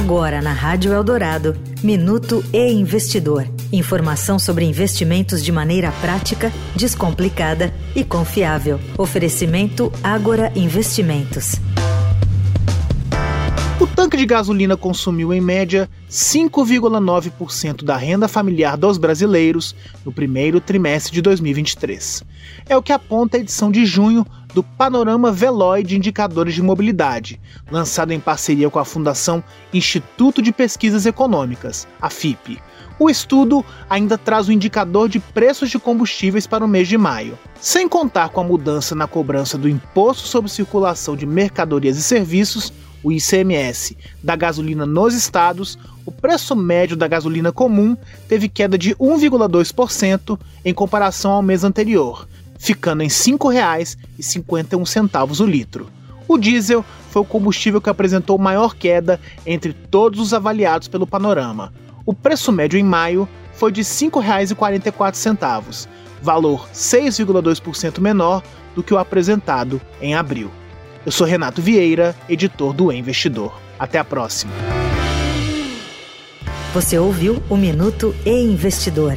Agora na Rádio Eldorado, Minuto e Investidor. Informação sobre investimentos de maneira prática, descomplicada e confiável. Oferecimento Agora Investimentos. O tanque de gasolina consumiu em média 5,9% da renda familiar dos brasileiros no primeiro trimestre de 2023. É o que aponta a edição de junho do Panorama Veloy de Indicadores de Mobilidade, lançado em parceria com a Fundação Instituto de Pesquisas Econômicas, a FIP. O estudo ainda traz o indicador de preços de combustíveis para o mês de maio. Sem contar com a mudança na cobrança do Imposto sobre Circulação de Mercadorias e Serviços, o ICMS, da gasolina nos estados, o preço médio da gasolina comum teve queda de 1,2% em comparação ao mês anterior, ficando em R$ 5,51 o litro. O diesel foi o combustível que apresentou maior queda entre todos os avaliados pelo Panorama. O preço médio em maio foi de R$ 5,44, valor 6,2% menor do que o apresentado em abril. Eu sou Renato Vieira, editor do Investidor. Até a próxima. Você ouviu o Minuto e Investidor.